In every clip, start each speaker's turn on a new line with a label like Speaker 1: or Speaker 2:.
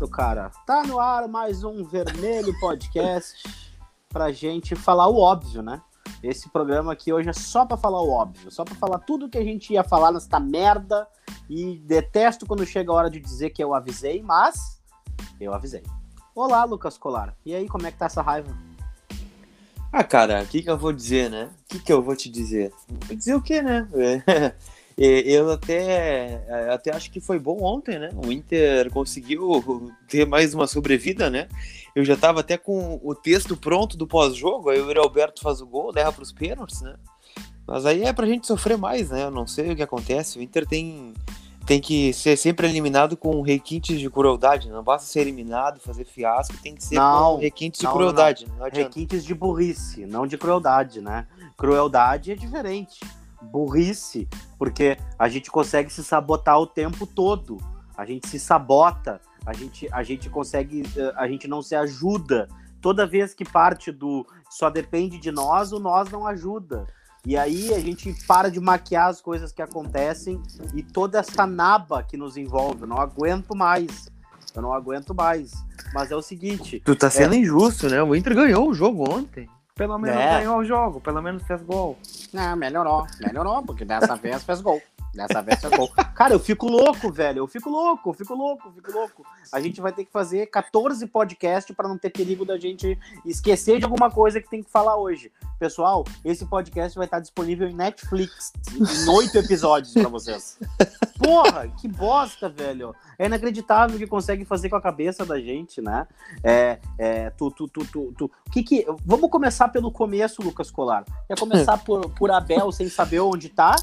Speaker 1: cara. Tá no ar mais um Vermelho Podcast pra gente falar o óbvio, né? Esse programa aqui hoje é só pra falar o óbvio, só pra falar tudo que a gente ia falar nesta merda e detesto quando chega a hora de dizer que eu avisei, mas eu avisei. Olá, Lucas Colar. E aí, como é que tá essa raiva?
Speaker 2: Ah, cara, o que, que eu vou dizer, né? O que, que eu vou te dizer? Vou dizer o quê, né? Eu até, até acho que foi bom ontem, né? O Inter conseguiu ter mais uma sobrevida, né? Eu já estava até com o texto pronto do pós-jogo, aí o Alberto faz o gol, leva para os pênaltis, né? Mas aí é pra gente sofrer mais, né? Eu não sei o que acontece. O Inter tem, tem que ser sempre eliminado com requintes de crueldade. Não basta ser eliminado, fazer fiasco, tem que ser
Speaker 1: Não,
Speaker 2: com requintes de
Speaker 1: não,
Speaker 2: crueldade. Não, adianta.
Speaker 1: Requintes de burrice, não de crueldade, né? Crueldade é diferente. Burrice, porque a gente consegue se sabotar o tempo todo. A gente se sabota, a gente, a gente consegue, eh, a gente não se ajuda. Toda vez que parte do só depende de nós, o nós não ajuda. E aí a gente para de maquiar as coisas que acontecem e toda essa naba que nos envolve. Eu não aguento mais. Eu não aguento mais. Mas é o seguinte.
Speaker 2: Tu tá sendo injusto, né? O Inter ganhou o jogo ontem. Pelo menos
Speaker 1: É.
Speaker 2: ganhou o jogo, pelo menos fez gol.
Speaker 1: Não, melhorou, melhorou, porque dessa vez fez gol. Dessa vez fez gol. Cara, eu fico louco, velho. Eu fico louco, eu fico louco, eu fico louco. A gente vai ter que fazer 14 podcasts para não ter perigo da gente esquecer de alguma coisa que tem que falar hoje. Pessoal, esse podcast vai estar disponível em Netflix em oito episódios para vocês. Porra, que bosta, velho. É inacreditável o que consegue fazer com a cabeça da gente, né? É, é, tu, tu, tu, tu, tu. Que que... Vamos começar pelo começo, Lucas Colar. Quer começar por, por Abel sem saber onde tá?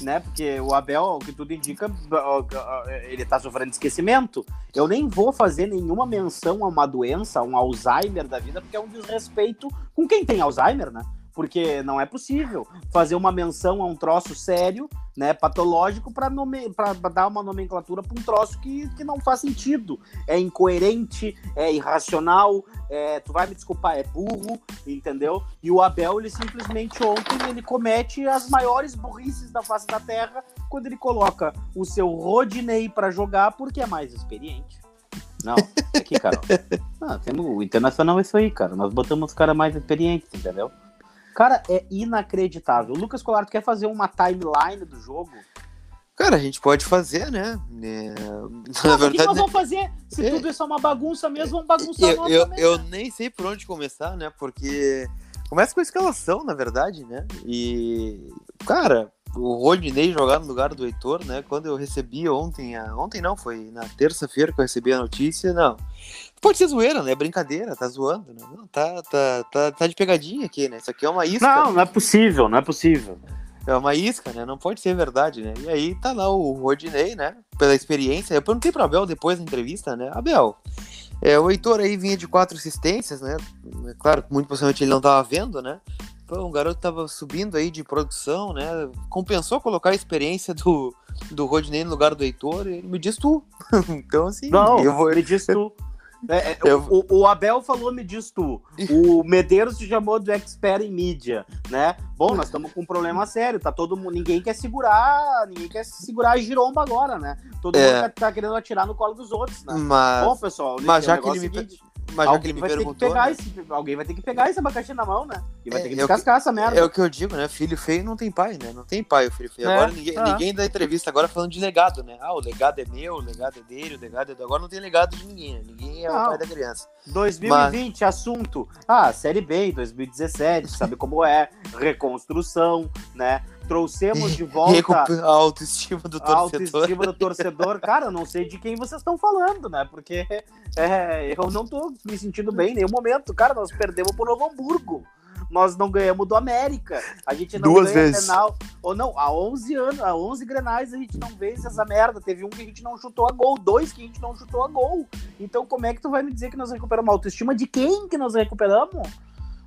Speaker 1: Né? Porque o Abel, o que tudo indica, ele tá sofrendo esquecimento. Eu nem vou fazer nenhuma menção a uma doença, a um Alzheimer da vida, porque é um desrespeito com quem tem Alzheimer, né? Porque não é possível fazer uma menção a um troço sério, né, patológico, para nome... pra dar uma nomenclatura para um troço que, que não faz sentido. É incoerente, é irracional, é... tu vai me desculpar, é burro, entendeu? E o Abel, ele simplesmente ontem, ele comete as maiores burrices da face da terra quando ele coloca o seu Rodinei para jogar porque é mais experiente. Não, aqui, Carol. Ah, temos o Internacional é isso aí, cara. Nós botamos os caras mais experientes, entendeu? Cara, é inacreditável. O Lucas Colar, tu quer fazer uma timeline do jogo?
Speaker 2: Cara, a gente pode fazer, né? É,
Speaker 1: Não,
Speaker 2: Na
Speaker 1: o que, que
Speaker 2: verdade,
Speaker 1: nós vamos fazer? Se
Speaker 2: É.
Speaker 1: tudo é só uma bagunça mesmo, vamos bagunçar
Speaker 2: eu, eu,
Speaker 1: também,
Speaker 2: eu nem sei por onde começar, né? Porque começa com a escalação, na verdade, né? E, cara, o Rodinei jogar no lugar do Heitor, né? Quando eu recebi ontem, a... ontem não, foi na terça-feira que eu recebi a notícia, não. Pode ser zoeira, né? Brincadeira, tá zoando, né? Não, tá, tá, tá, tá de pegadinha aqui, né? Isso aqui é uma isca.
Speaker 1: Não, não é possível, não é possível.
Speaker 2: É uma isca, né? Não pode ser verdade, né? E aí tá lá o Rodinei, né? Pela experiência. Eu perguntei pro Abel depois da entrevista, né? Abel, é, o Heitor aí vinha de quatro assistências, né? É Claro, muito possivelmente ele não tava vendo, né? Pô, o garoto tava subindo aí de produção, né? Compensou colocar a experiência do, do Rodinei no lugar do Heitor? Ele me diz tu. então, assim,
Speaker 1: Não,
Speaker 2: eu vou.
Speaker 1: me diz tu. É, é,
Speaker 2: Eu-
Speaker 1: o, o Abel falou, me diz tu. O Medeiros se chamou de expert em mídia, né? Bom, nós estamos com um problema sério, tá todo mundo, ninguém quer segurar, ninguém quer segurar a giromba agora, né? Todo
Speaker 2: É.
Speaker 1: mundo tá, tá querendo atirar no colo dos outros, né?
Speaker 2: Mas,
Speaker 1: Bom, pessoal,
Speaker 2: mas já que ele
Speaker 1: é
Speaker 2: me
Speaker 1: seguinte,
Speaker 2: mas já que
Speaker 1: alguém
Speaker 2: ele me
Speaker 1: vai ter que
Speaker 2: perguntou.
Speaker 1: pegar
Speaker 2: né?
Speaker 1: esse, alguém vai ter que pegar esse abacaxi na mão, né? E vai
Speaker 2: É,
Speaker 1: ter que
Speaker 2: eu-
Speaker 1: descascar essa merda.
Speaker 2: É o que eu digo, né? Filho feio não tem pai, né? Não tem pai o filho feio.
Speaker 1: É,
Speaker 2: Agora ninguém,
Speaker 1: ah.
Speaker 2: ninguém dá entrevista agora falando de legado, né? Ah, o legado é meu, o legado é dele, o legado é do... Agora não tem legado de ninguém, né? Ninguém é
Speaker 1: Não.
Speaker 2: o pai da criança.
Speaker 1: 2020, assunto. Ah, Série B, em 2017, sabe como é? Reconstrução, né? Trouxemos de volta
Speaker 2: A autoestima do
Speaker 1: a
Speaker 2: torcedor.
Speaker 1: autoestima do torcedor. Cara, eu não sei de quem vocês estão falando, né? Porque é, eu não tô me sentindo bem em nenhum momento. Cara, nós perdemos pro Novo Hamburgo. Nós não ganhamos do América. A gente não
Speaker 2: Duas
Speaker 1: ganha
Speaker 2: vezes.
Speaker 1: Grenal. Ou não, há 11 anos, há 11 grenais a gente não vence essa merda. Teve um que a gente não chutou a gol, dois que a gente não chutou a gol. Então como é que tu vai me dizer que nós recuperamos a autoestima de quem que nós recuperamos?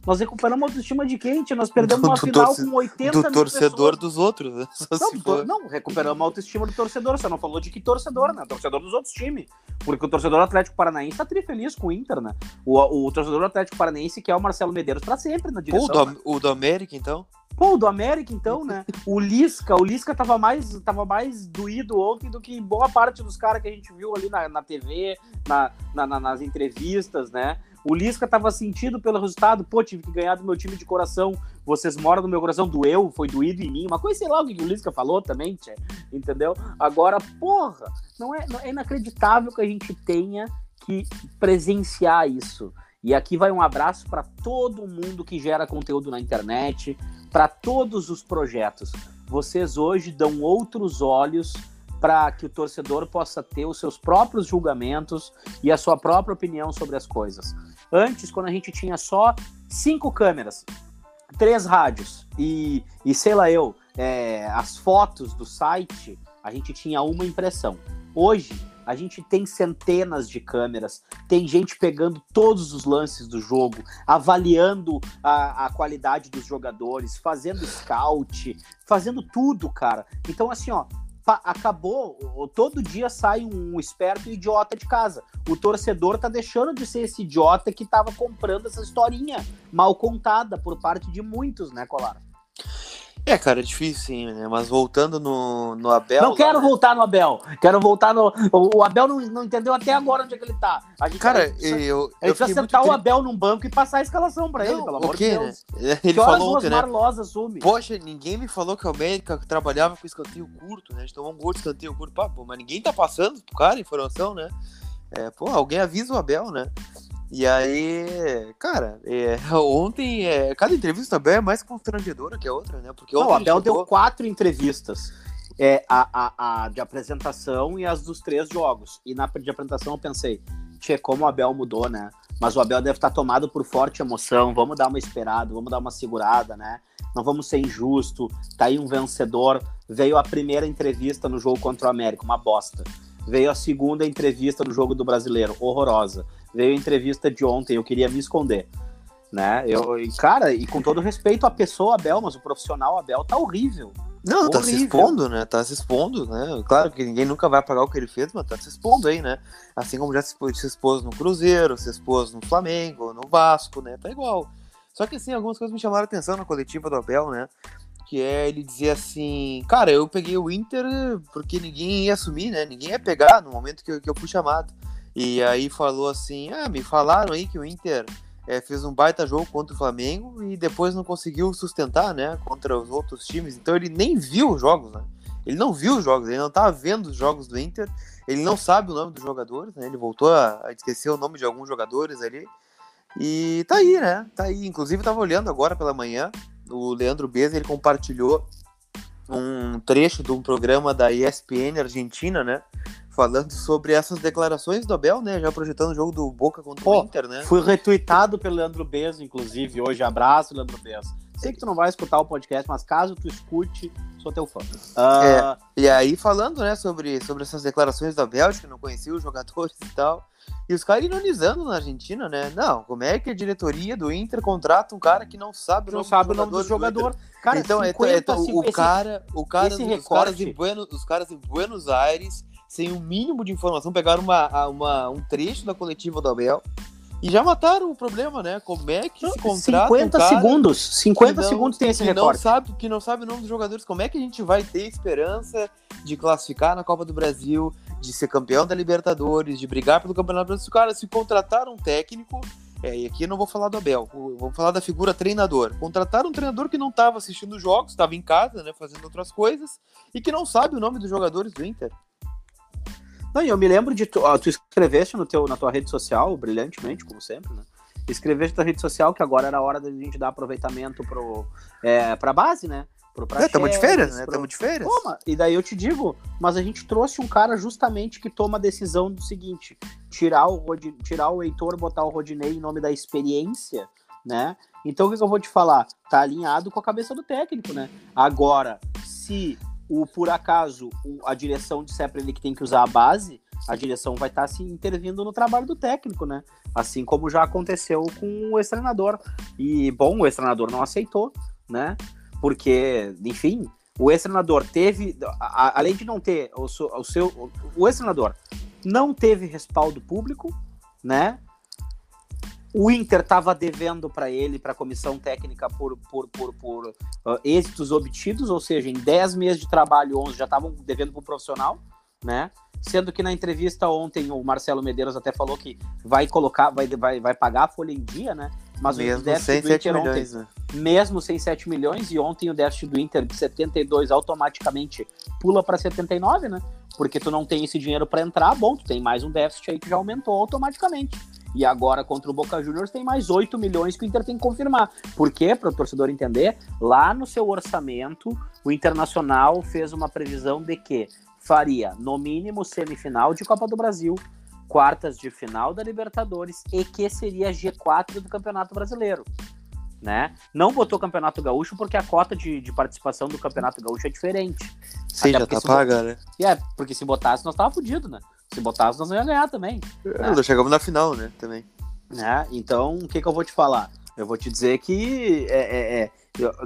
Speaker 1: Nós recuperamos a autoestima de quem? tia? Nós perdemos
Speaker 2: Do-
Speaker 1: uma
Speaker 2: do
Speaker 1: final
Speaker 2: torce-
Speaker 1: com 80
Speaker 2: Do torcedor
Speaker 1: pessoas.
Speaker 2: dos outros, né?
Speaker 1: Não,
Speaker 2: for.
Speaker 1: não, recuperamos a autoestima do torcedor. Você não falou de que torcedor, né? Torcedor dos outros times. Porque o torcedor do Atlético Paranaense tá trifeliz com o Inter, né? O, o torcedor do Atlético Paranaense quer o Marcelo Medeiros pra sempre na
Speaker 2: Pô,
Speaker 1: direção.
Speaker 2: o,
Speaker 1: né?
Speaker 2: do, o do América, então?
Speaker 1: Pô, do América, então, né? O Lisca, o Lisca tava mais, tava mais doído ontem do que boa parte dos caras que a gente viu ali na, na TV, na, na, nas entrevistas, né? O Lisca tava sentido pelo resultado, pô, tive que ganhar do meu time de coração. Vocês moram no meu coração, doeu, foi doído em mim. Uma coisa, sei lá o que o Lisca falou também, tchê, entendeu? Agora, porra, não é, não é inacreditável que a gente tenha que presenciar isso. E aqui vai um abraço para todo mundo que gera conteúdo na internet, para todos os projetos. Vocês hoje dão outros olhos para que o torcedor possa ter os seus próprios julgamentos e a sua própria opinião sobre as coisas. Antes, quando a gente tinha só cinco câmeras, três rádios e, e sei lá eu, é, as fotos do site, a gente tinha uma impressão. Hoje, a gente tem centenas de câmeras, tem gente pegando todos os lances do jogo, avaliando a, a qualidade dos jogadores, fazendo scout, fazendo tudo, cara. Então, assim, ó, acabou, todo dia sai um esperto idiota de casa. O torcedor tá deixando de ser esse idiota que tava comprando essa historinha mal contada por parte de muitos, né, Colar?
Speaker 2: É, cara, é difícil sim, né? Mas voltando no, no Abel.
Speaker 1: Não quero né? voltar no Abel. Quero voltar no. O, Abel não, não entendeu até agora onde é que ele tá.
Speaker 2: A gente, cara, precisa, eu.
Speaker 1: A gente precisa sentar o Abel num banco e passar a escalação pra ele, pelo amor de Deus.
Speaker 2: Né? Ele que falou ontem, né?
Speaker 1: assume?
Speaker 2: Poxa, ninguém me falou que o América trabalhava com escanteio curto, né? A gente tomou um gol de escanteio curto. Pá, pô, mas ninguém tá passando pro cara informação, né? É, pô, alguém avisa o Abel, né? E aí, cara, é, ontem, é, cada entrevista também é mais constrangedora que a outra, né? Porque
Speaker 1: Não, o Abel deu quatro entrevistas. É, a, a, a, de apresentação e as dos três jogos. E na de apresentação eu pensei, tchê, como o Abel mudou, né? Mas o Abel deve estar tomado por forte emoção. Vamos dar uma esperada, vamos dar uma segurada, né? Não vamos ser injusto. Tá aí um vencedor. Veio a primeira entrevista no jogo contra o América, uma bosta. Veio a segunda entrevista no jogo do Brasileiro, horrorosa veio a entrevista de ontem, eu queria me esconder. Né? Eu, e, cara, e com todo respeito à pessoa Abel, mas o profissional Abel tá horrível.
Speaker 2: Não, tá se expondo, né? Tá se expondo, né? Claro que ninguém nunca vai pagar o que ele fez, mas tá se expondo aí, né? Assim como já se, se expôs no Cruzeiro, se expôs no Flamengo, no Vasco, né? Tá igual. Só que assim, algumas coisas me chamaram a atenção na coletiva do Abel, né? Que é ele dizer assim, cara, eu peguei o Inter porque ninguém ia assumir, né? Ninguém ia pegar no momento que eu, que eu fui chamado. E aí falou assim: ah, me falaram aí que o Inter é, fez um baita jogo contra o Flamengo e depois não conseguiu sustentar, né, contra os outros times. Então ele nem viu os jogos, né? Ele não viu os jogos, ele não estava vendo os jogos do Inter, ele não sabe o nome dos jogadores, né? Ele voltou a, a esquecer o nome de alguns jogadores ali. E tá aí, né? Tá aí. Inclusive, tava olhando agora pela manhã, o Leandro Beza, ele compartilhou um trecho de um programa da ESPN Argentina, né? falando sobre essas declarações do Abel, né? Já projetando o jogo do Boca contra Pô, o Inter, né?
Speaker 1: Fui retweetado pelo Leandro Bezo, inclusive, hoje. Abraço, Leandro Bezo. Sei que tu não vai escutar o podcast, mas caso tu escute, sou teu fã.
Speaker 2: Uh... É, e aí, falando, né, sobre, sobre essas declarações da Bélgica, não conhecia os jogadores e tal. E os caras ironizando na Argentina, né? Não, como é que a diretoria do Inter contrata um cara que não sabe
Speaker 1: o nome, sabe do, o nome do jogador? Do
Speaker 2: cara, então, 50, é, é, o, o cara, o cara, esse os, caras em Buenos, os caras em Buenos Aires sem o um mínimo de informação, pegaram uma, uma, um trecho da coletiva do Abel e já mataram o problema, né? Como é que se contrata
Speaker 1: 50 um segundos, 50 não, segundos tem esse recorte.
Speaker 2: Não sabe, que não sabe o nome dos jogadores, como é que a gente vai ter esperança de classificar na Copa do Brasil, de ser campeão da Libertadores, de brigar pelo Campeonato Brasileiro? Cara, se contratar um técnico, é, e aqui eu não vou falar do Abel, vou falar da figura treinador. Contratar um treinador que não estava assistindo jogos, estava em casa, né, fazendo outras coisas, e que não sabe o nome dos jogadores do Inter.
Speaker 1: Não, eu me lembro de tu, tu escreveste no teu, na tua rede social, brilhantemente, como sempre, né? Escreveste na rede social que agora era a hora da gente dar aproveitamento pro, é, pra base, né?
Speaker 2: Pro é, tamo de férias, né? Tamo de férias.
Speaker 1: Toma. E daí eu te digo, mas a gente trouxe um cara justamente que toma a decisão do seguinte: tirar o, Rod... tirar o Heitor, botar o Rodinei em nome da experiência, né? Então o que, eu vou te falar? Tá alinhado com a cabeça do técnico, né? Agora, se o por acaso a direção disser para ele que tem que usar a base, a direção vai estar tá, se intervindo no trabalho do técnico, né? Assim como já aconteceu com o ex-treinador. E, bom, o ex-treinador não aceitou, né? Porque, enfim, o ex-treinador teve, a, além de não ter o, o seu, o ex-treinador não teve respaldo público, né? O Inter estava devendo para ele, para a comissão técnica, por, por, por, por uh, êxitos obtidos, ou seja, em 10 meses de trabalho, 11 já estavam devendo para o profissional, né? Sendo que na entrevista ontem o Marcelo Medeiros até falou que vai colocar, vai, vai, vai pagar a folha em dia, né?
Speaker 2: Mas mesmo o déficit sem do 7 Inter milhões, ontem,
Speaker 1: né? mesmo sem 7 milhões, e ontem o déficit do Inter de 72 automaticamente pula para 79, né? Porque tu não tem esse dinheiro para entrar, bom, tu tem mais um déficit aí que já aumentou automaticamente. E agora contra o Boca Juniors tem mais 8 milhões que o Inter tem que confirmar. Por quê? Para o torcedor entender, lá no seu orçamento, o Internacional fez uma previsão de que faria, no mínimo, semifinal de Copa do Brasil, quartas de final da Libertadores e que seria G4 do Campeonato Brasileiro. Né? Não botou Campeonato Gaúcho porque a cota de, de participação do Campeonato Gaúcho é diferente.
Speaker 2: Sim, Até já tá paga, bot... né?
Speaker 1: É, porque se botasse, nós tava fudido, né? Se botasse, nós não ia ganhar também.
Speaker 2: É, né? Nós chegamos na final, né? Também.
Speaker 1: Né? Então, o que, que eu vou te falar? Eu vou te dizer que é, é, é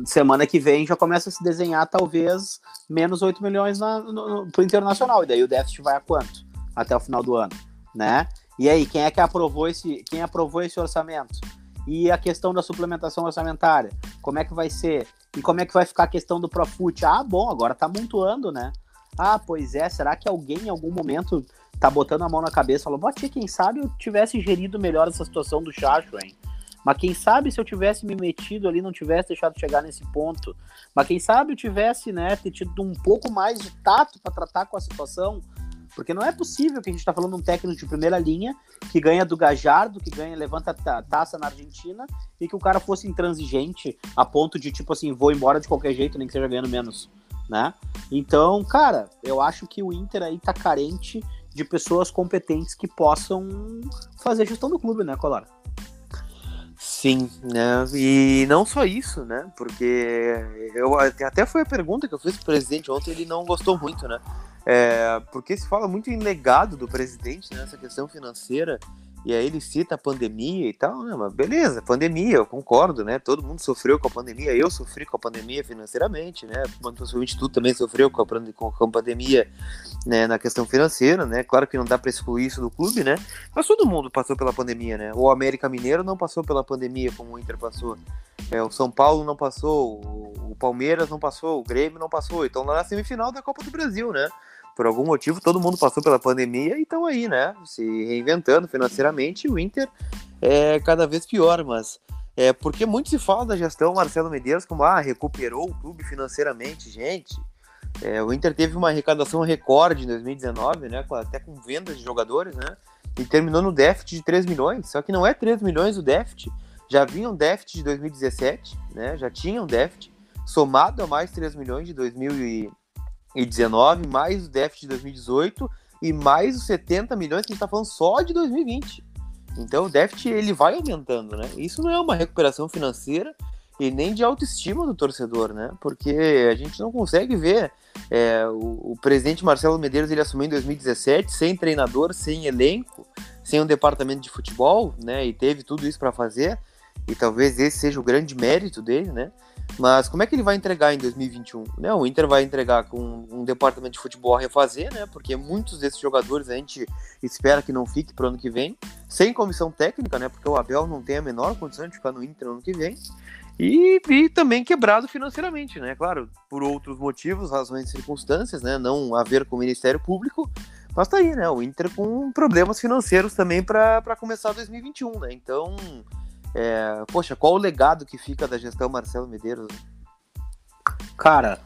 Speaker 1: semana que vem já começa a se desenhar talvez menos 8 milhões na, no, no, pro Internacional. E daí o déficit vai a quanto? Até o final do ano, né? E aí, quem é que aprovou esse, quem aprovou esse orçamento? E a questão da suplementação orçamentária, como é que vai ser? E como é que vai ficar a questão do Profut? Ah, bom, agora tá montuando, né? Ah, pois é, será que alguém em algum momento tá botando a mão na cabeça e falou, bote, quem sabe eu tivesse gerido melhor essa situação do Chacho, hein? Mas quem sabe se eu tivesse me metido ali, não tivesse deixado chegar nesse ponto. Mas quem sabe eu tivesse, né, tido um pouco mais de tato para tratar com a situação. Porque não é possível que a gente está falando de um técnico de primeira linha que ganha do Gajardo, que ganha, levanta a taça na Argentina e que o cara fosse intransigente a ponto de, tipo assim, vou embora de qualquer jeito, nem que seja ganhando menos, né? Então, cara, eu acho que o Inter aí tá carente de pessoas competentes que possam fazer gestão do clube, né, Colar?
Speaker 2: Sim, né? E não só isso, né? Porque eu até foi a pergunta que eu fiz pro presidente ontem, ele não gostou muito, né? É, porque se fala muito em legado do presidente nessa né? questão financeira e aí ele cita a pandemia e tal, né? Mas beleza, pandemia, eu concordo, né? Todo mundo sofreu com a pandemia, eu sofri com a pandemia financeiramente, né? Possivelmente tu também sofreu com a, pandemia né? na questão financeira, né? Claro que não dá para excluir isso do clube, né? Mas todo mundo passou pela pandemia, né? O América Mineiro não passou pela pandemia como o Inter passou. É, o São Paulo não passou, o Palmeiras não passou, o Grêmio não passou. Então lá na semifinal da Copa do Brasil, né? Por algum motivo todo mundo passou pela pandemia e estão aí, né? Se reinventando financeiramente. O Inter é cada vez pior, mas é porque muito se fala da gestão Marcelo Medeiros como ah, recuperou o clube financeiramente, gente. É, o Inter teve uma arrecadação recorde em 2019, né? Até com vendas de jogadores, né? E terminou no déficit de 3 milhões. Só que não é 3 milhões o déficit. Já vinha um déficit de 2017, né? Já tinha um déficit somado a mais 3 milhões de 2000 2019, mais o déficit de 2018 e mais os 70 milhões que a gente está falando só de 2020. Então o déficit ele vai aumentando, né? Isso não é uma recuperação financeira e nem de autoestima do torcedor, né? Porque a gente não consegue ver é, o, o, presidente Marcelo Medeiros ele assumiu em 2017 sem treinador, sem elenco, sem um departamento de futebol, né? E teve tudo isso para fazer e talvez esse seja o grande mérito dele, né? Mas como é que ele vai entregar em 2021? Né? O Inter vai entregar com um departamento de futebol a refazer, né? Porque muitos desses jogadores a gente espera que não fique para o ano que vem, sem comissão técnica, né? Porque o Abel não tem a menor condição de ficar no Inter no ano que vem. E, e também quebrado financeiramente, né? Claro, por outros motivos, razões e circunstâncias, né? Não a ver com o Ministério Público, mas tá aí, né? O Inter com problemas financeiros também para começar 2021, né? Então, é, poxa, qual o legado que fica da gestão Marcelo Medeiros?
Speaker 1: Cara,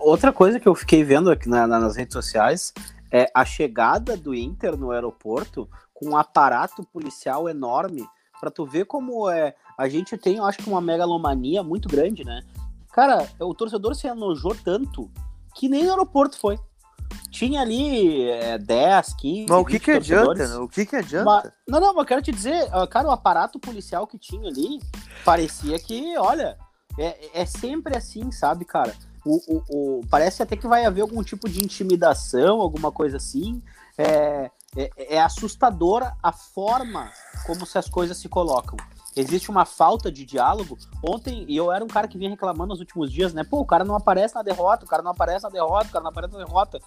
Speaker 1: outra coisa que eu fiquei vendo aqui na, nas redes sociais é a chegada do Inter no aeroporto com um aparato policial enorme para tu ver como é a gente tem, eu acho que uma megalomania muito grande, né? Cara, o torcedor se enojou tanto que nem no aeroporto foi tinha ali é, 10, 15.
Speaker 2: Mas o que, que adianta? Né? O que, que adianta? Mas,
Speaker 1: não, não, mas quero te dizer, cara, o aparato policial que tinha ali parecia que, olha, é, é sempre assim, sabe, cara? O, o, o, parece até que vai haver algum tipo de intimidação, alguma coisa assim. É, é, é assustadora a forma como se as coisas se colocam. Existe uma falta de diálogo. Ontem, eu era um cara que vinha reclamando nos últimos dias, né? Pô, o cara não aparece na derrota, o cara não aparece na derrota, o cara não aparece na derrota.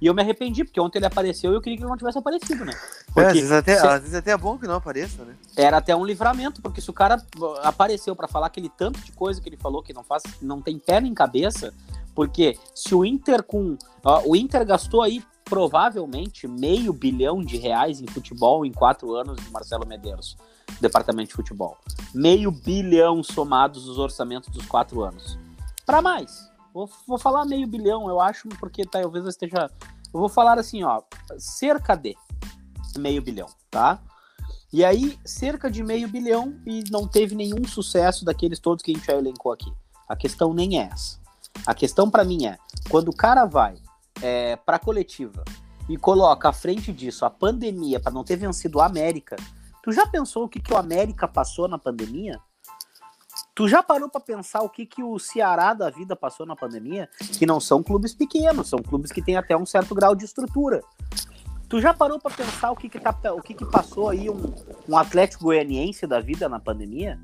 Speaker 1: E eu me arrependi, porque ontem ele apareceu e eu queria que ele não tivesse aparecido, né?
Speaker 2: É,
Speaker 1: Porque
Speaker 2: às, vezes até,
Speaker 1: se-
Speaker 2: às vezes até é bom que não apareça, né?
Speaker 1: era até um livramento, porque se o cara apareceu pra falar aquele tanto de coisa que ele falou que não faz, não tem pé nem cabeça, porque se o Inter com, ó, o Inter gastou aí provavelmente meio bilhão de reais em futebol em quatro anos de Marcelo Medeiros, departamento de futebol, meio bilhão somados os orçamentos dos quatro anos, Pra mais. Vou, vou falar meio bilhão, eu acho, porque talvez eu esteja, eu vou falar assim, ó, cerca de meio bilhão, tá? E aí, cerca de meio bilhão e não teve nenhum sucesso daqueles todos que a gente já elencou aqui. A questão nem é essa. A questão pra mim é, quando o cara vai é, pra coletiva e coloca à frente disso a pandemia pra não ter vencido a América, tu já pensou o que, que o América passou na pandemia? Tu já parou pra pensar o que, que o Ceará da vida passou na pandemia? Que não são clubes pequenos, são clubes que têm até um certo grau de estrutura. Tu já parou pra pensar o que que, tá, o que, que passou aí um, um Atlético Goianiense da vida na pandemia?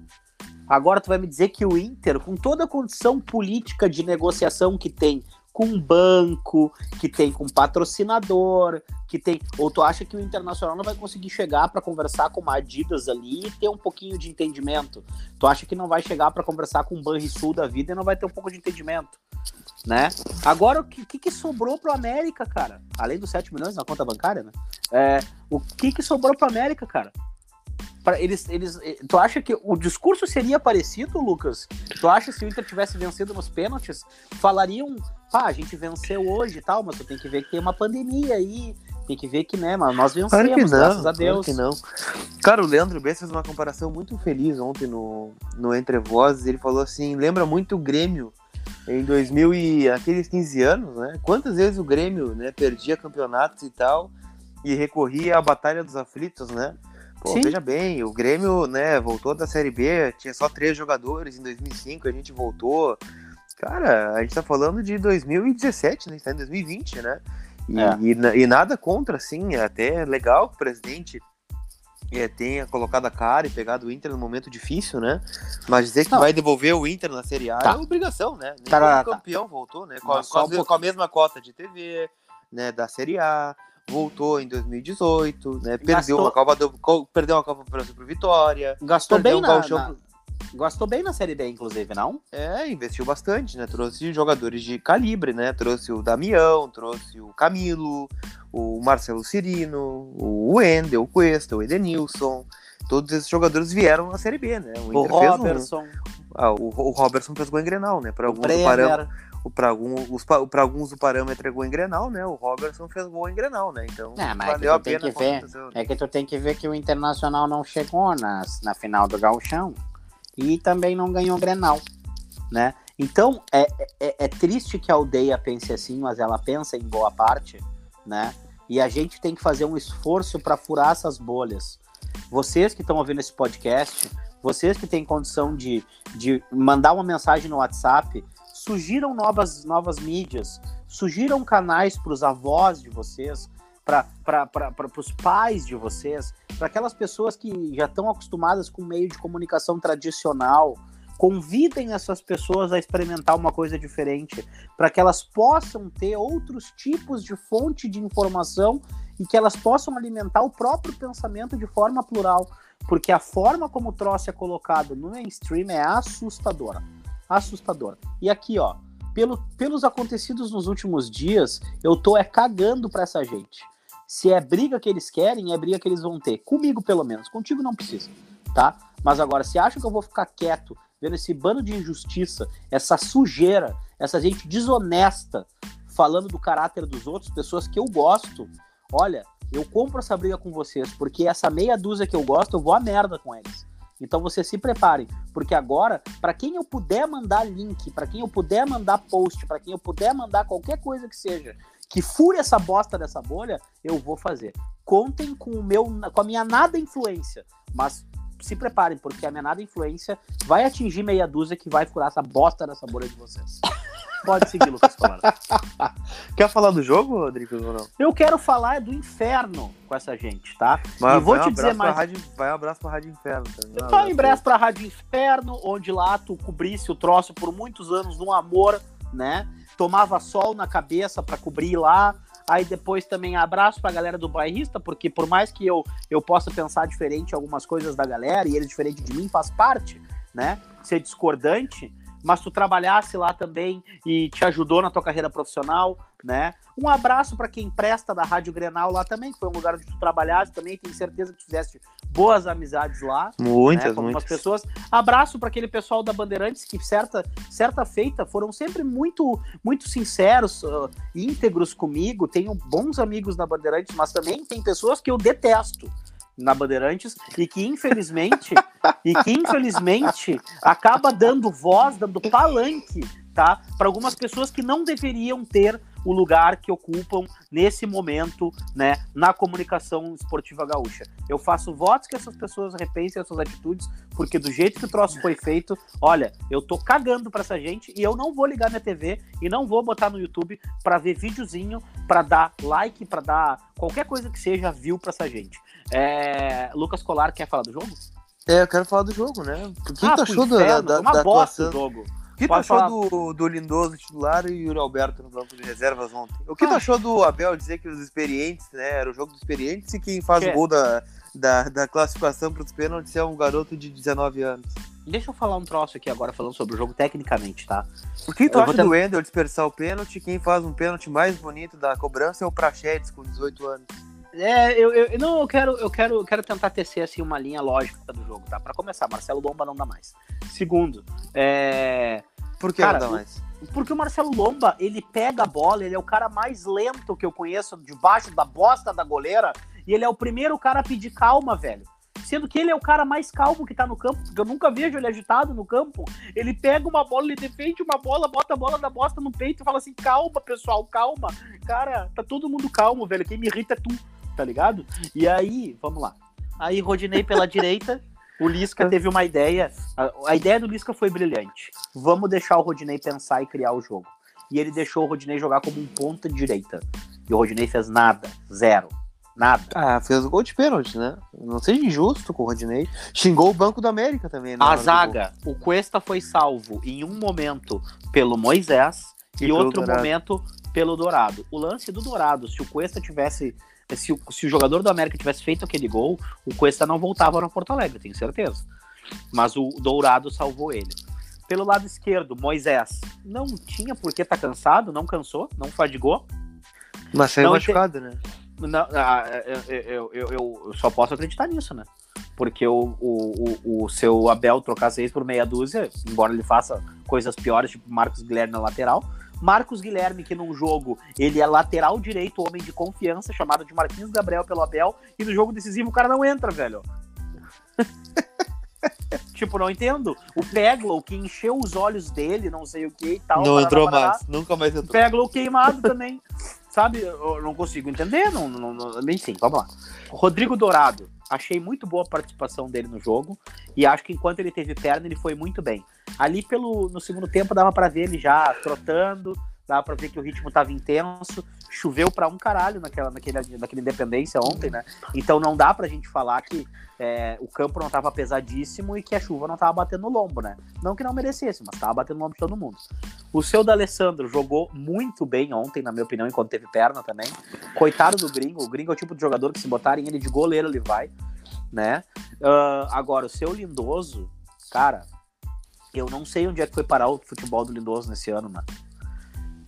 Speaker 1: Agora tu vai me dizer que o Inter, com toda a condição política de negociação que tem com banco, que tem com patrocinador, que tem. Ou tu acha que o Internacional não vai conseguir chegar pra conversar com uma Adidas ali e ter um pouquinho de entendimento? Tu acha que não vai chegar pra conversar com o Banrisul da vida e não vai ter um pouco de entendimento? Né? Agora, o que, que, sobrou pro América, cara? Além dos 7 milhões na conta bancária, né? É, o que, que sobrou pro América, cara? Eles, eles, eh, tu acha que o discurso seria parecido, Lucas? Tu acha que se o Inter tivesse vencido nos pênaltis, falariam, pá, a gente venceu hoje e tal, mas tu tem que ver que tem uma pandemia aí, tem que ver que, né, mas nós vencemos,
Speaker 2: Claro que não,
Speaker 1: graças a
Speaker 2: claro
Speaker 1: Deus.
Speaker 2: que não. Cara, o Leandro Bess fez uma comparação muito feliz ontem no, no Entre Vozes. Ele falou assim: lembra muito o Grêmio em 2000 e aqueles 15 anos, né? Quantas vezes o Grêmio né, perdia campeonatos e tal e recorria à Batalha dos Aflitos, né? Pô,
Speaker 1: Sim.
Speaker 2: veja bem, o Grêmio, né, voltou da Série B, tinha só três jogadores em 2005, a gente voltou. Cara, a gente tá falando de 2017, né? A gente tá em 2020, né? E,
Speaker 1: É.
Speaker 2: e, e nada contra, assim, é até legal que o presidente é, tenha colocado a cara e pegado o Inter no momento difícil, né? Mas dizer que
Speaker 1: Não.
Speaker 2: vai devolver o Inter na Série A
Speaker 1: Tá.
Speaker 2: é obrigação, né? Nem
Speaker 1: Tá, tá,
Speaker 2: como
Speaker 1: tá.
Speaker 2: campeão voltou, né? Com, com
Speaker 1: um
Speaker 2: com a mesma cota de TV, né? Da Série A. Voltou em 2018, né? Perdeu
Speaker 1: Gastou-
Speaker 2: uma Copa do, perdeu uma Copa do Brasil pro Vitória.
Speaker 1: Gastou bem
Speaker 2: um
Speaker 1: na, na- Gastou bem na Série B, inclusive, não?
Speaker 2: É, investiu bastante, né? Trouxe jogadores de calibre, né? Trouxe o Damião, trouxe o Camilo, o Marcelo Cirino, o Wendel, o Cuesta, o Edenilson. Todos esses jogadores vieram na Série B, né?
Speaker 1: O
Speaker 2: Inter fez um-
Speaker 1: Robertson,
Speaker 2: Ah, o, o Robertson fez gol em Grenal, né? Para
Speaker 1: o
Speaker 2: alguns, o parâmetro,
Speaker 1: Bremer.
Speaker 2: o, pra algum- os, pa- pra alguns o parâmetro é gol em Grenal, né? O Robertson fez gol em Grenal, né? Então
Speaker 1: É, mas é que
Speaker 2: valeu a
Speaker 1: tu tem
Speaker 2: pena.
Speaker 1: que ver. É que tu tem que ver que o Internacional não chegou nas, na final do Gauchão e também não ganhou Grenal, né? Então, é, é, é triste que a aldeia pense assim, mas ela pensa em boa parte, né? E a gente tem que fazer um esforço para furar essas bolhas. Vocês que estão ouvindo esse podcast, vocês que têm condição de, de mandar uma mensagem no WhatsApp, sugiram novas, novas mídias, sugiram canais para os avós de vocês, para os pais de vocês, para aquelas pessoas que já estão acostumadas com o meio de comunicação tradicional. Convidem essas pessoas a experimentar uma coisa diferente, para que elas possam ter outros tipos de fonte de informação e que elas possam alimentar o próprio pensamento de forma plural. Porque a forma como o troço é colocado no mainstream é assustadora. Assustadora. E aqui, ó, pelo, pelos acontecidos nos últimos dias, eu tô é cagando pra essa gente. Se é briga que eles querem, é briga que eles vão ter. Comigo, pelo menos. Contigo não precisa, tá? Mas agora, se acham que eu vou ficar quieto vendo esse bando de injustiça, essa sujeira, essa gente desonesta falando do caráter dos outros, pessoas que eu gosto, olha, eu compro essa briga com vocês, porque essa meia dúzia que eu gosto, eu vou a merda com eles. Então vocês se preparem, porque agora, para quem eu puder mandar link, para quem eu puder mandar post, para quem eu puder mandar qualquer coisa que seja, que fure essa bosta dessa bolha, eu vou fazer. Contem com o meu, com a minha nada influência, mas se preparem, porque a minha nada influência vai atingir meia dúzia que vai furar essa bosta dessa bolha de vocês. Pode seguir, Lucas Colar.
Speaker 2: Quer falar do jogo, Rodrigo, ou não?
Speaker 1: Eu quero falar do inferno com essa gente, tá?
Speaker 2: Mas
Speaker 1: e vou te
Speaker 2: um
Speaker 1: dizer
Speaker 2: abraço
Speaker 1: mais.
Speaker 2: Rádio, vai um abraço pra Rádio Inferno. Tá?
Speaker 1: Vai em breve pra Rádio Inferno, onde lá tu cobrisse o troço por muitos anos no amor, né? Tomava sol na cabeça pra cobrir lá. Aí depois também abraço pra galera do bairrista, porque por mais que eu, eu possa pensar diferente algumas coisas da galera, e eles diferente de mim, faz parte, né? Ser discordante, mas tu trabalhasse lá também e te ajudou na tua carreira profissional, né? Um abraço para quem presta da Rádio Grenal lá também, que foi um lugar onde tu trabalhasse também, tenho certeza que tivesse boas amizades lá
Speaker 2: Muitas,
Speaker 1: né,
Speaker 2: muitas.
Speaker 1: pessoas. Abraço para aquele pessoal da Bandeirantes que certa certa feita foram sempre muito muito sinceros, uh, íntegros comigo. Tenho bons amigos na Bandeirantes, mas também tem pessoas que eu detesto na Bandeirantes e que infelizmente e que infelizmente acaba dando voz, dando palanque, tá, para algumas pessoas que não deveriam ter o lugar que ocupam nesse momento, né, na comunicação esportiva gaúcha. Eu faço votos que essas pessoas repensem as suas atitudes, porque do jeito que o troço foi feito, olha, eu tô cagando pra essa gente e eu não vou ligar minha TV e não vou botar no YouTube pra ver videozinho, pra dar like, pra dar qualquer coisa que seja view pra essa gente. É... Lucas Colar quer falar do jogo?
Speaker 2: É, eu quero falar do jogo, né? O que,
Speaker 1: Ah,
Speaker 2: tu achou da,
Speaker 1: inferno,
Speaker 2: da,
Speaker 1: uma
Speaker 2: da
Speaker 1: bosta
Speaker 2: atuação?
Speaker 1: jogo.
Speaker 2: O que tu achou
Speaker 1: falar.
Speaker 2: do, do Lindoso titular e Yuri Alberto no banco de reservas ontem? O que tu
Speaker 1: Ah.
Speaker 2: achou do Abel dizer que os experientes, né? Era o jogo dos experientes e quem faz
Speaker 1: Que-
Speaker 2: o gol da, da, da classificação para os pênaltis é um garoto de 19 anos.
Speaker 1: Deixa eu falar um troço aqui agora falando sobre o jogo tecnicamente, tá?
Speaker 2: O que tu
Speaker 1: Eu
Speaker 2: acha
Speaker 1: tentar-
Speaker 2: do Wendel dispersar o pênalti? Quem faz um pênalti mais bonito da cobrança é o Prachedes, com 18 anos.
Speaker 1: É, eu, eu não, eu quero, eu quero, eu quero tentar tecer assim uma linha lógica do jogo, tá? Para começar, Marcelo Lomba não dá mais. Segundo, é,
Speaker 2: Por que
Speaker 1: Cara,
Speaker 2: não dá
Speaker 1: o-
Speaker 2: mais?
Speaker 1: porque o Marcelo Lomba, ele pega a bola, ele é o cara mais lento que eu conheço debaixo da bosta da goleira, e ele é o primeiro cara a pedir calma, velho. Sendo que ele é o cara mais calmo que tá no campo, porque eu nunca vejo ele agitado no campo. Ele pega uma bola, ele defende uma bola, bota a bola da bosta no peito e fala assim: calma, pessoal, calma. Cara, tá todo mundo calmo, velho. Quem me irrita é tu, tá ligado? E aí, vamos lá. Aí, Rodinei pela direita. O Lisca teve uma ideia. A, a ideia do Lisca foi brilhante. Vamos deixar o Rodinei pensar e criar o jogo. E ele deixou o Rodinei jogar como um ponta direita. E o Rodinei fez nada. Zero. Nada.
Speaker 2: Ah, fez o gol de pênalti, né? Não seja injusto com o Rodinei. Xingou o Banco da América também, né?
Speaker 1: A zaga, o Cuesta foi salvo em um momento pelo Moisés
Speaker 2: E
Speaker 1: e, outro
Speaker 2: Dourado.
Speaker 1: momento pelo Dourado. O lance do Dourado, se o Cuesta tivesse. Se o, se o jogador do América tivesse feito aquele gol, o Cuesta não voltava para Porto Alegre, tenho certeza. Mas o Dourado salvou ele. Pelo lado esquerdo, Moisés não tinha por que estar cansado, não cansou, não fadigou.
Speaker 2: gol. Mas saiu
Speaker 1: Não,
Speaker 2: machucado, né?
Speaker 1: Não, ah, eu, eu, eu, eu só posso acreditar nisso, né? Porque o, o, o, o seu Abel trocar seis por meia dúzia, embora ele faça coisas piores, tipo Marcos Guilherme na lateral. Marcos Guilherme, que num jogo ele é lateral direito, homem de confiança, chamado de Marquinhos Gabriel pelo Abel, e no jogo decisivo o cara não entra, velho. tipo, não entendo. O Peglow, que encheu os olhos dele, não sei o que e tal.
Speaker 2: não
Speaker 1: parará,
Speaker 2: entrou
Speaker 1: parará.
Speaker 2: mais. Nunca mais entrou.
Speaker 1: Peglow queimado também. Sabe? Eu não consigo entender. Não, não, não, enfim, vamos lá. Rodrigo Dourado. Achei muito boa a participação dele no jogo. E acho que enquanto ele teve perna, ele foi muito bem. Ali pelo, no segundo tempo dava pra ver ele já trotando. Dava pra ver que o ritmo tava intenso. Choveu pra um caralho naquela, naquele, naquela independência ontem, né? Então não dá pra gente falar que é, o campo não tava pesadíssimo e que a chuva não tava batendo no lombo, né? Não que não merecesse, mas tava batendo no lombo de todo mundo. O seu D'Alessandro jogou muito bem ontem, na minha opinião, enquanto teve perna também. Coitado do Gringo. O Gringo é o tipo de jogador que se botarem ele de goleiro, ele vai, né? Ah, agora, o seu Lindoso, cara, eu não sei onde é que foi parar o futebol do Lindoso nesse ano, mano.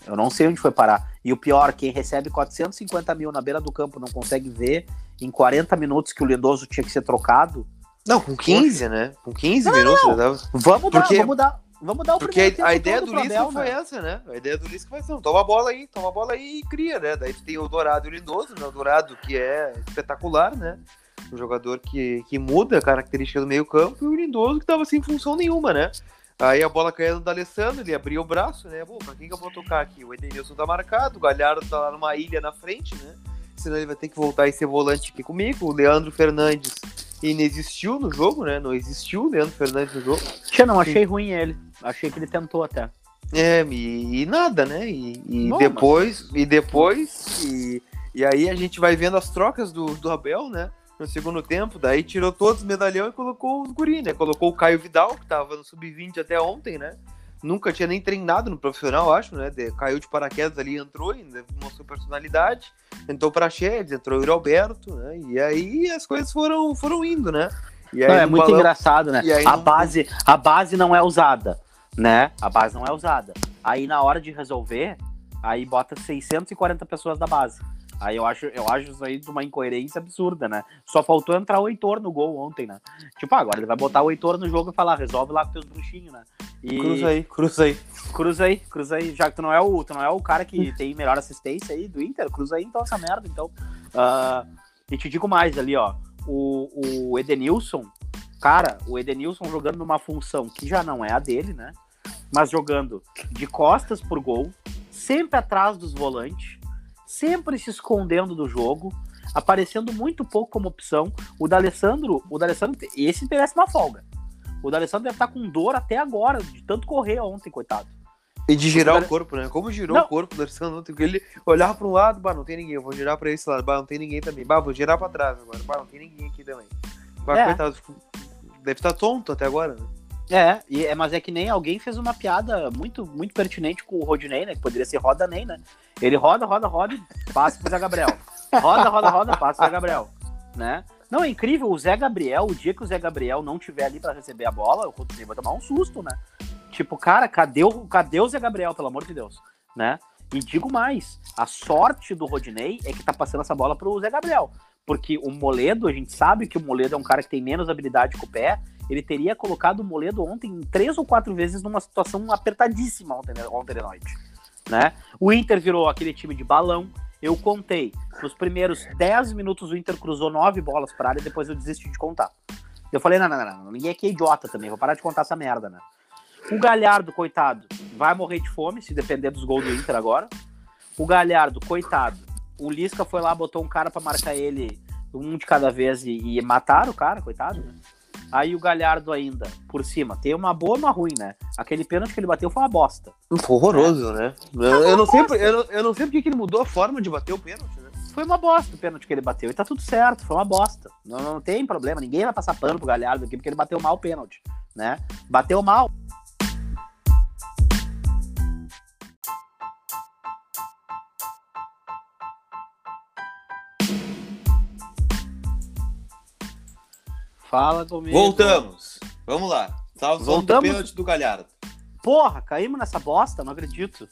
Speaker 1: Eu não sei onde foi parar. E o pior, quem recebe 450 mil na beira do campo não consegue ver em 40 minutos que o Lindoso tinha que ser trocado.
Speaker 2: Não, com 15, né? Com 15 minutos. já dava.
Speaker 1: Vamos dar,
Speaker 2: Porque-
Speaker 1: vamos dar, vamos dar o
Speaker 2: Porque
Speaker 1: primeiro tempo
Speaker 2: a ideia do Lisca foi
Speaker 1: né?
Speaker 2: essa, né? A ideia do Lisca foi assim, toma a bola aí, toma a bola aí e cria, né? Daí tem o Dourado e o Lindoso, né? O Dourado que é espetacular, né? Um jogador que, que muda a característica do meio campo e o Lindoso que tava sem função nenhuma, né? Aí a bola caía no D'Alessandro, ele abria o braço, né? Bom, pra quem que eu vou tocar aqui? O Edenilson tá marcado, o Galhardo tá lá numa ilha na frente, né? Senão ele vai ter que voltar e ser volante aqui comigo. O Leandro Fernandes inexistiu no jogo, né? Não existiu o Leandro Fernandes no jogo.
Speaker 1: Tia, não achei ruim ele. Achei que ele tentou até.
Speaker 2: É, e, e nada, né? E, e
Speaker 1: Bom,
Speaker 2: depois, e depois, e, e aí a gente vai vendo as trocas do, do Abel, né? No segundo tempo, daí tirou todos os medalhão e colocou os guri, né? Colocou o Caio Vidal, que tava no sub-20 até ontem, né? Nunca tinha nem treinado no profissional, acho, né? De- caiu de paraquedas ali, entrou, ainda mostrou personalidade. Entrou pra Chedes, entrou o Alberto, né? E aí as coisas foram, foram indo, né? E aí
Speaker 1: Não, é muito
Speaker 2: balão-
Speaker 1: engraçado, né?
Speaker 2: E aí
Speaker 1: A
Speaker 2: no-
Speaker 1: base, a base não é usada, né? A base não é usada. Aí na hora de resolver, aí bota 640 pessoas da base. Aí eu acho, eu acho isso aí de uma incoerência absurda, né? Só faltou entrar o Heitor no gol ontem, né? Tipo, ah, agora ele vai botar o Heitor no jogo e falar, resolve lá com teus bruxinhos, né? E
Speaker 2: Cruza aí, cruza aí.
Speaker 1: cruza aí, cruza aí. Já que tu não é o, tu não é o cara que tem melhor assistência aí do Inter, cruza aí então essa merda, então. Ah, e te digo mais ali, ó. O, o Edenilson, cara, o Edenilson jogando numa função que já não é a dele, né? Mas jogando de costas pro gol, sempre atrás dos volantes, sempre se escondendo do jogo, aparecendo muito pouco como opção. O D'Alessandro, o D'Alessandro, esse merece uma folga. O D'Alessandro deve estar com dor até agora, de tanto correr ontem, coitado.
Speaker 2: E de girar
Speaker 1: Cara-
Speaker 2: o corpo, né? Como girou
Speaker 1: Não.
Speaker 2: o corpo do Alessandro ontem, ele olhava para um lado, bah, não tem ninguém, eu vou girar para esse lado, bah, não tem ninguém também, bah, vou girar para trás agora, bah, não tem ninguém aqui também. Bah,
Speaker 1: É.
Speaker 2: coitado, deve estar tonto até agora, né?
Speaker 1: É, e, é, mas é que nem alguém fez uma piada muito, muito pertinente com o Rodinei, né? Que poderia ser Roda Ney, né? Ele roda, roda, roda e passa pro Zé Gabriel. Roda, roda, roda, passa pro Zé Gabriel. Né? Não, é incrível, o Zé Gabriel, o dia que o Zé Gabriel não tiver ali pra receber a bola, o Rodinei vai tomar um susto, né? Tipo, cara, cadê o, cadê o Zé Gabriel, pelo amor de Deus? Né? E digo mais, a sorte do Rodinei é que tá passando essa bola pro Zé Gabriel. Porque o Moledo, a gente sabe que o Moledo é um cara que tem menos habilidade com o pé, ele teria colocado o Moledo ontem três ou quatro vezes numa situação apertadíssima ontem, ontem de noite. Né? O Inter virou aquele time de balão. Eu contei, nos primeiros 10 minutos o Inter cruzou nove bolas para área depois eu desisti de contar. Eu falei, não, não, não, não, ninguém aqui é idiota também, vou parar de contar essa merda, né? O Galhardo, coitado, vai morrer de fome se depender dos gols do Inter agora. O Galhardo, coitado, o Lisca foi lá, botou um cara para marcar ele, um de cada vez, e, e mataram o cara, coitado, né? Aí o Galhardo ainda, por cima, tem uma boa e uma ruim, né? Aquele pênalti que ele bateu foi uma bosta.
Speaker 2: Foi horroroso, né? Eu, eu não sei, eu, não- eu não sei porque que ele mudou a forma de bater o pênalti, né?
Speaker 1: Foi uma bosta o pênalti que ele bateu. E tá tudo certo, foi uma bosta. Não, não tem problema, ninguém vai passar pano pro Galhardo aqui porque ele bateu mal o pênalti, né? Bateu mal. Fala comigo.
Speaker 2: Voltamos. Vamos lá. Salve do
Speaker 1: Voltamos.
Speaker 2: pênalti do Galhardo.
Speaker 1: Porra, caímos nessa bosta, não acredito.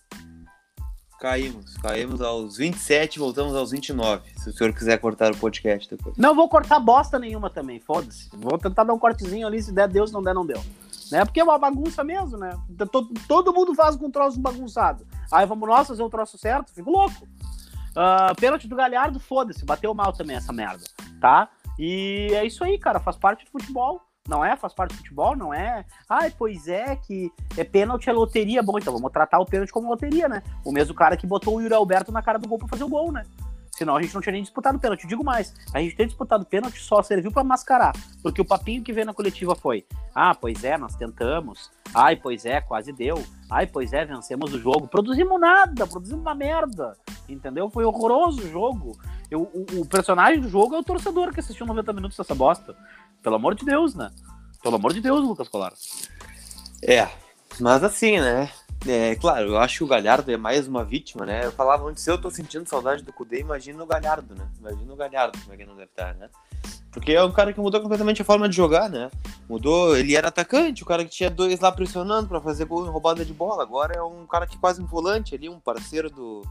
Speaker 2: Caímos. Caímos aos 27, voltamos aos 29. Se o senhor quiser cortar o podcast depois.
Speaker 1: Não vou cortar bosta nenhuma também, foda-se. Vou tentar dar um cortezinho ali, se der Deus, não der, não deu. Né? Porque é uma bagunça mesmo, né? Todo, todo mundo faz com um troço bagunçado. Aí vamos nós fazer o troço certo, fico louco. Ah, pênalti do Galhardo, foda-se, bateu mal também essa merda, tá? E é isso aí, cara, faz parte do futebol. Não é? Faz parte do futebol, não é? Ai, pois é, que é pênalti é loteria. Bom, então vamos tratar o pênalti como loteria, né? O mesmo cara que botou o Yuri Alberto na cara do gol pra fazer o gol, né? Senão a gente não tinha nem disputado o pênalti. Digo mais, a gente ter disputado o pênalti só serviu pra mascarar. Porque o papinho que veio na coletiva foi: ah, pois é, nós tentamos. Ai, pois é, quase deu. Ai, pois é, vencemos o jogo. Produzimos nada, produzimos uma merda. Entendeu? Foi horroroso o jogo. Eu, o, o personagem do jogo é o torcedor que assistiu 90 minutos dessa bosta. Pelo amor de Deus, né? Pelo amor de Deus, Lucas Colar.
Speaker 2: É, mas assim, né? É, claro, eu acho que o Galhardo é mais uma vítima, né? Eu falava antes, eu tô sentindo saudade do Cudê, imagina o Galhardo, né? Imagina o Galhardo, como é que não deve estar, né? Porque é um cara que mudou completamente a forma de jogar, né? Mudou, ele era atacante, o cara que tinha dois lá pressionando pra fazer gol em roubada de bola. Agora é um cara que quase um volante ali, um parceiro do,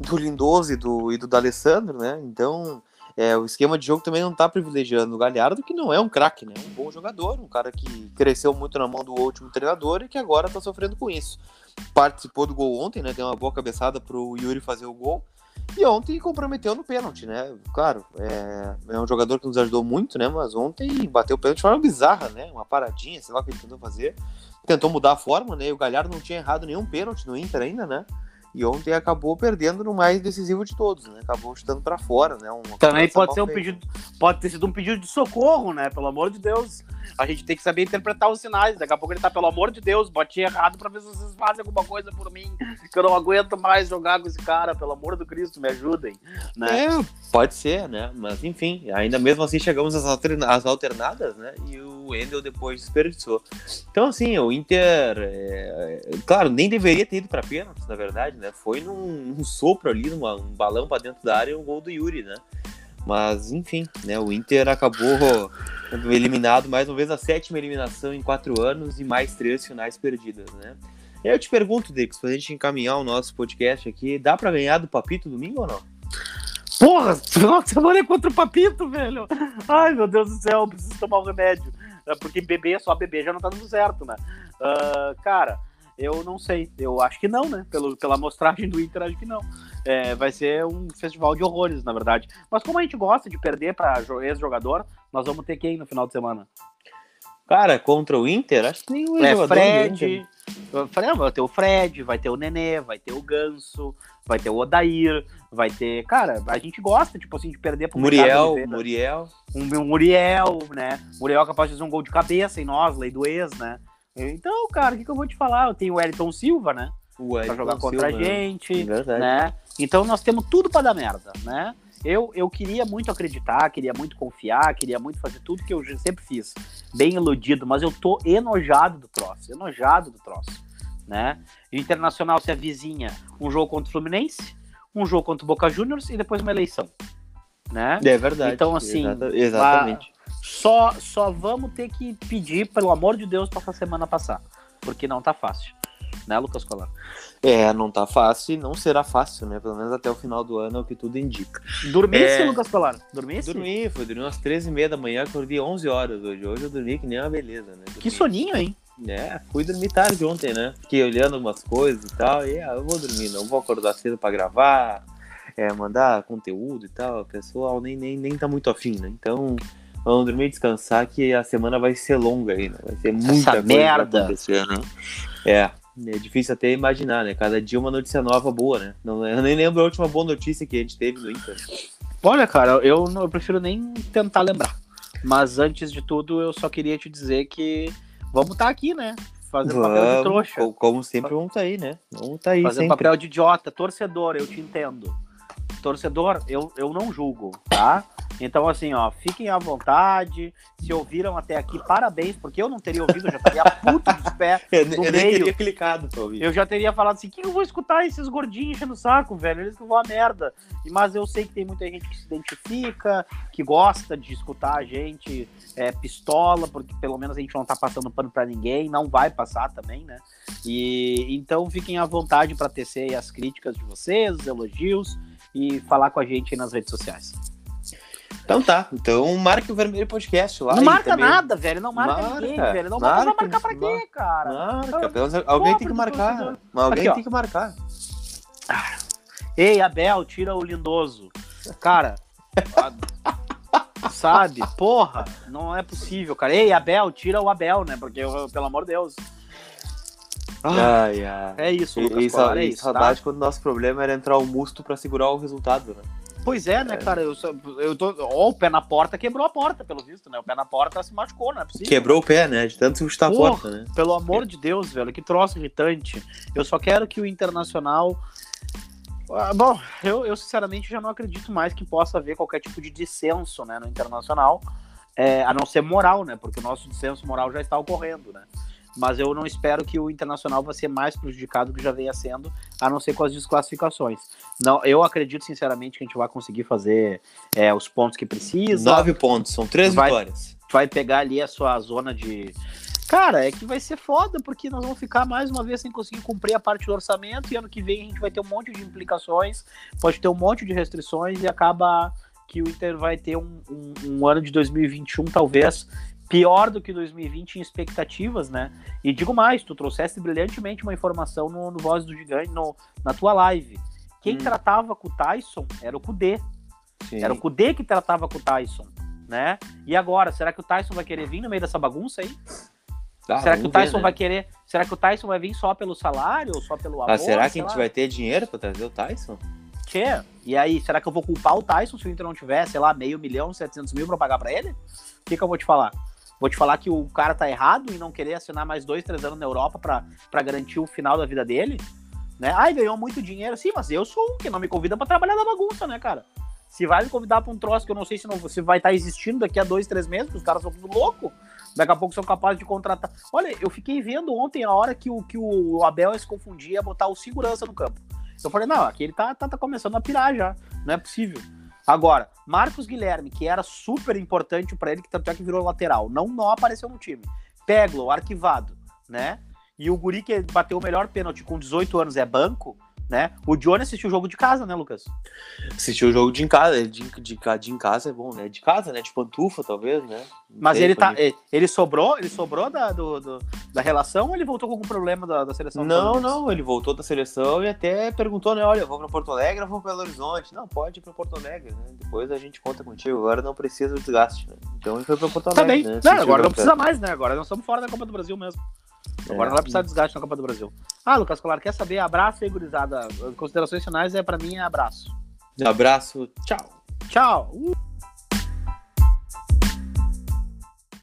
Speaker 2: do Lindoso e do, e do D'Alessandro, né? Então, é, o esquema de jogo também não tá privilegiando o Galhardo, que não é um craque, né? Um bom jogador, um cara que cresceu muito na mão do último treinador e que agora tá sofrendo com isso. Participou do gol ontem, né? Deu uma boa cabeçada pro Yuri fazer o gol. E ontem comprometeu no pênalti, né? Claro, é, é um jogador que nos ajudou muito, né? Mas ontem bateu o pênalti de forma bizarra, né? Uma paradinha, sei lá o que ele tentou fazer. Tentou mudar a forma, né? E o Galhardo não tinha errado nenhum pênalti no Inter ainda, né? E ontem acabou perdendo no mais decisivo de todos, né? Acabou chutando para fora, né?
Speaker 1: Uma Também pode ser um pedido, pode ter sido um pedido de socorro, né? Pelo amor de Deus. A gente tem que saber interpretar os sinais. Daqui a pouco ele tá, pelo amor de Deus, bote errado para ver se vocês fazem alguma coisa por mim. Que eu não aguento mais jogar com esse cara, pelo amor do Cristo, me ajudem. Né?
Speaker 2: É, pode ser, né? Mas enfim, ainda mesmo assim chegamos às, alternadas, né? E o Endel depois desperdiçou. Então, assim, o Inter, é, claro, nem deveria ter ido para pênaltis, na verdade, né? Foi num, num sopro ali, numa, um balão para dentro da área um gol do Yuri, né? Mas, enfim, né? O Inter acabou eliminado mais uma vez a sétima eliminação em quatro anos e mais três finais perdidas, né? E aí eu te pergunto, Dix, pra gente encaminhar o nosso podcast aqui, dá para ganhar do Papito domingo ou não?
Speaker 1: Porra, final de semana é contra o Papito, velho. Ai, meu Deus do céu, preciso tomar um remédio. É, porque beber, só beber já não tá dando certo, né? Uh, cara, eu não sei. Eu acho que não, né? Pelo, pela amostragem do Inter, acho que não. É, vai ser um festival de horrores, na verdade. Mas como a gente gosta de perder para ex-jogador, nós vamos ter quem no final de semana?
Speaker 2: Cara, contra o Inter, acho que nenhum
Speaker 1: é jogador Fred. Vai ter o Fred, vai ter o Nenê, vai ter o Ganso, vai ter o Odair, vai ter. Cara, a gente gosta, tipo assim, de perder pro
Speaker 2: Muriel, Muriel.
Speaker 1: Um, um Muriel, né? Muriel é capaz de fazer um gol de cabeça em nós, lei do ex, né? Então, cara, o que, que eu vou te falar? Eu tenho o Elton Silva, né? O Elton pra jogar contra Silva, a gente, é né? Então nós temos tudo para dar merda, né? Eu, eu queria muito acreditar, queria muito confiar, queria muito fazer tudo que eu sempre fiz. Bem iludido, mas eu tô enojado do troço, enojado do troço, né? E o Internacional se avizinha um jogo contra o Fluminense, um jogo contra o Boca Juniors e depois uma eleição, né?
Speaker 2: É verdade.
Speaker 1: Então, assim,
Speaker 2: exatamente.
Speaker 1: Só, só vamos ter que pedir, pelo amor de Deus, para essa semana passar, porque não tá fácil né, Lucas Colar?
Speaker 2: É, não tá fácil e não será fácil, né? Pelo menos até o final do ano é o que tudo indica.
Speaker 1: Dormisse, é... Lucas Colar? Dormisse?
Speaker 2: Dormi, foi dormir umas 13h30 da manhã, acordei 11 horas hoje. Hoje eu dormi que nem uma beleza, né? Dormi.
Speaker 1: Que soninho, hein?
Speaker 2: É, fui dormir tarde ontem, né? Fiquei olhando umas coisas e tal, e ah, eu vou dormir, não vou acordar cedo pra gravar, é, mandar conteúdo e tal. O pessoal nem, nem, nem tá muito afim, né? Então, vamos dormir e descansar que a semana vai ser longa aí, né? Vai ser muita
Speaker 1: Essa merda.
Speaker 2: né? É, é difícil até imaginar, né? Cada dia uma notícia nova boa, né? Não, eu nem lembro a última boa notícia que a gente teve no Inter.
Speaker 1: Olha, cara, eu, eu prefiro nem tentar lembrar. Mas antes de tudo, eu só queria te dizer que vamos estar tá aqui, né? Fazendo vamos, papel de trouxa.
Speaker 2: Como sempre, vamos estar tá aí, né? Vamos estar tá aí.
Speaker 1: Fazendo sempre. papel de idiota, torcedor, eu te entendo. Torcedor, eu, eu não julgo, tá? Então, assim, ó, fiquem à vontade. Se ouviram até aqui, parabéns, porque eu não teria ouvido, eu já estaria puto dos pés.
Speaker 2: eu, eu nem teria clicado pra ouvir.
Speaker 1: Eu já teria falado assim: que eu vou escutar esses gordinhos enchendo o saco, velho? Eles que vão a merda. Mas eu sei que tem muita gente que se identifica, que gosta de escutar a gente é, pistola, porque pelo menos a gente não tá passando pano pra ninguém, não vai passar também, né? E então fiquem à vontade para tecer as críticas de vocês, os elogios e falar com a gente nas redes sociais.
Speaker 2: Então tá. Então marque o Vermelho Podcast lá.
Speaker 1: Não marca também. nada, velho. Não marca, marca ninguém, velho. Não marca, vai marcar pra quê, cara?
Speaker 2: Marca. alguém tem que marcar. Alguém Aqui, tem que marcar.
Speaker 1: Ah. Ei, Abel, tira o lindoso. Cara, sabe? Porra, não é possível, cara. Ei, Abel, tira o Abel, né? Porque, pelo amor de Deus.
Speaker 2: Ah, ai, ai.
Speaker 1: É isso,
Speaker 2: Lucas. E, e, é isso, saudade tá? quando o nosso problema era entrar o musto pra segurar o resultado, né?
Speaker 1: Pois é, né, é. cara? Eu, eu tô. Ó, o pé na porta quebrou a porta, pelo visto, né? O pé na porta se machucou, não é possível.
Speaker 2: Quebrou o pé, né? De tanto chutar a porta, né?
Speaker 1: Pelo amor é. de Deus, velho, que troço irritante. Eu só quero que o Internacional. Ah, bom, eu, eu sinceramente já não acredito mais que possa haver qualquer tipo de dissenso né, no Internacional, é, a não ser moral, né? Porque o nosso dissenso moral já está ocorrendo, né? Mas eu não espero que o Internacional vá ser mais prejudicado do que já venha sendo, a não ser com as desclassificações. Não, eu acredito sinceramente que a gente vai conseguir fazer é, os pontos que precisa.
Speaker 2: Nove pontos, são três vai, vitórias.
Speaker 1: Vai pegar ali a sua zona de. Cara, é que vai ser foda, porque nós vamos ficar mais uma vez sem conseguir cumprir a parte do orçamento, e ano que vem a gente vai ter um monte de implicações, pode ter um monte de restrições, e acaba que o Inter vai ter um, um, um ano de 2021, talvez, pior do que 2020 em expectativas, né? E digo mais, tu trouxeste brilhantemente uma informação no, no Voz do Gigante, no, na tua live. Quem hum. tratava com o Tyson era o Kudê. Sim. Era o Kudê que tratava com o Tyson, né? E agora, será que o Tyson vai querer vir no meio dessa bagunça aí?
Speaker 2: Tá,
Speaker 1: será que o Tyson
Speaker 2: ver, né?
Speaker 1: vai querer. Será que o Tyson vai vir só pelo salário ou só pelo amor?
Speaker 2: Ah, será que a gente
Speaker 1: lá.
Speaker 2: vai ter dinheiro pra trazer o Tyson?
Speaker 1: Tchê, E aí, será que eu vou culpar o Tyson se o Inter não tiver, sei lá, meio milhão, 700 mil pra pagar pra ele? O que, que eu vou te falar? Vou te falar que o cara tá errado em não querer assinar mais dois, três anos na Europa pra garantir o final da vida dele? Né? Ai, ganhou muito dinheiro. Sim, mas eu sou um que não me convida pra trabalhar na bagunça, né, cara? Se vai me convidar pra um troço que eu não sei se, não, se vai estar existindo daqui a dois, três meses, os caras são tudo louco. Daqui a pouco são capazes de contratar. Olha, eu fiquei vendo ontem a hora que o, que o Abel se confundia botar o segurança no campo. Eu falei, não, aqui ele tá, tá, tá começando a pirar já. Não é possível. Agora, Marcos Guilherme, que era super importante pra ele, que tanto é que virou lateral, não, não apareceu no time. Peglo, arquivado, né? E o Guri, que bateu o melhor pênalti com 18 anos, é banco, né? O Johnny assistiu o jogo de casa, né, Lucas?
Speaker 2: Assistiu o jogo de em casa, de, de, de em casa é bom, né? De casa, né? De pantufa, talvez, né? Não
Speaker 1: Mas ele tá.
Speaker 2: pode-
Speaker 1: Ele, ele sobrou? Ele sobrou da, do, do- da relação ou ele voltou com algum problema da, da seleção?
Speaker 2: Não, não, ele voltou da seleção e até perguntou, né? Olha, eu vou pra Porto Alegre ou vou pra Belo Horizonte? Não, pode ir pra Porto Alegre, né? Depois a gente conta contigo, agora não precisa do desgaste, né? Então ele foi pra Porto
Speaker 1: Tá
Speaker 2: Alegre.
Speaker 1: bem.
Speaker 2: né?
Speaker 1: Não, agora não precisa mais, né? Agora nós estamos fora da Copa do Brasil mesmo. Agora
Speaker 2: É.
Speaker 1: não vai precisar de desgaste na Copa do Brasil. Ah, Lucas Colar, quer saber? Abraço aí, gurizada. Considerações finais é pra mim é abraço.
Speaker 2: Abraço, tchau.
Speaker 1: Tchau. Uh.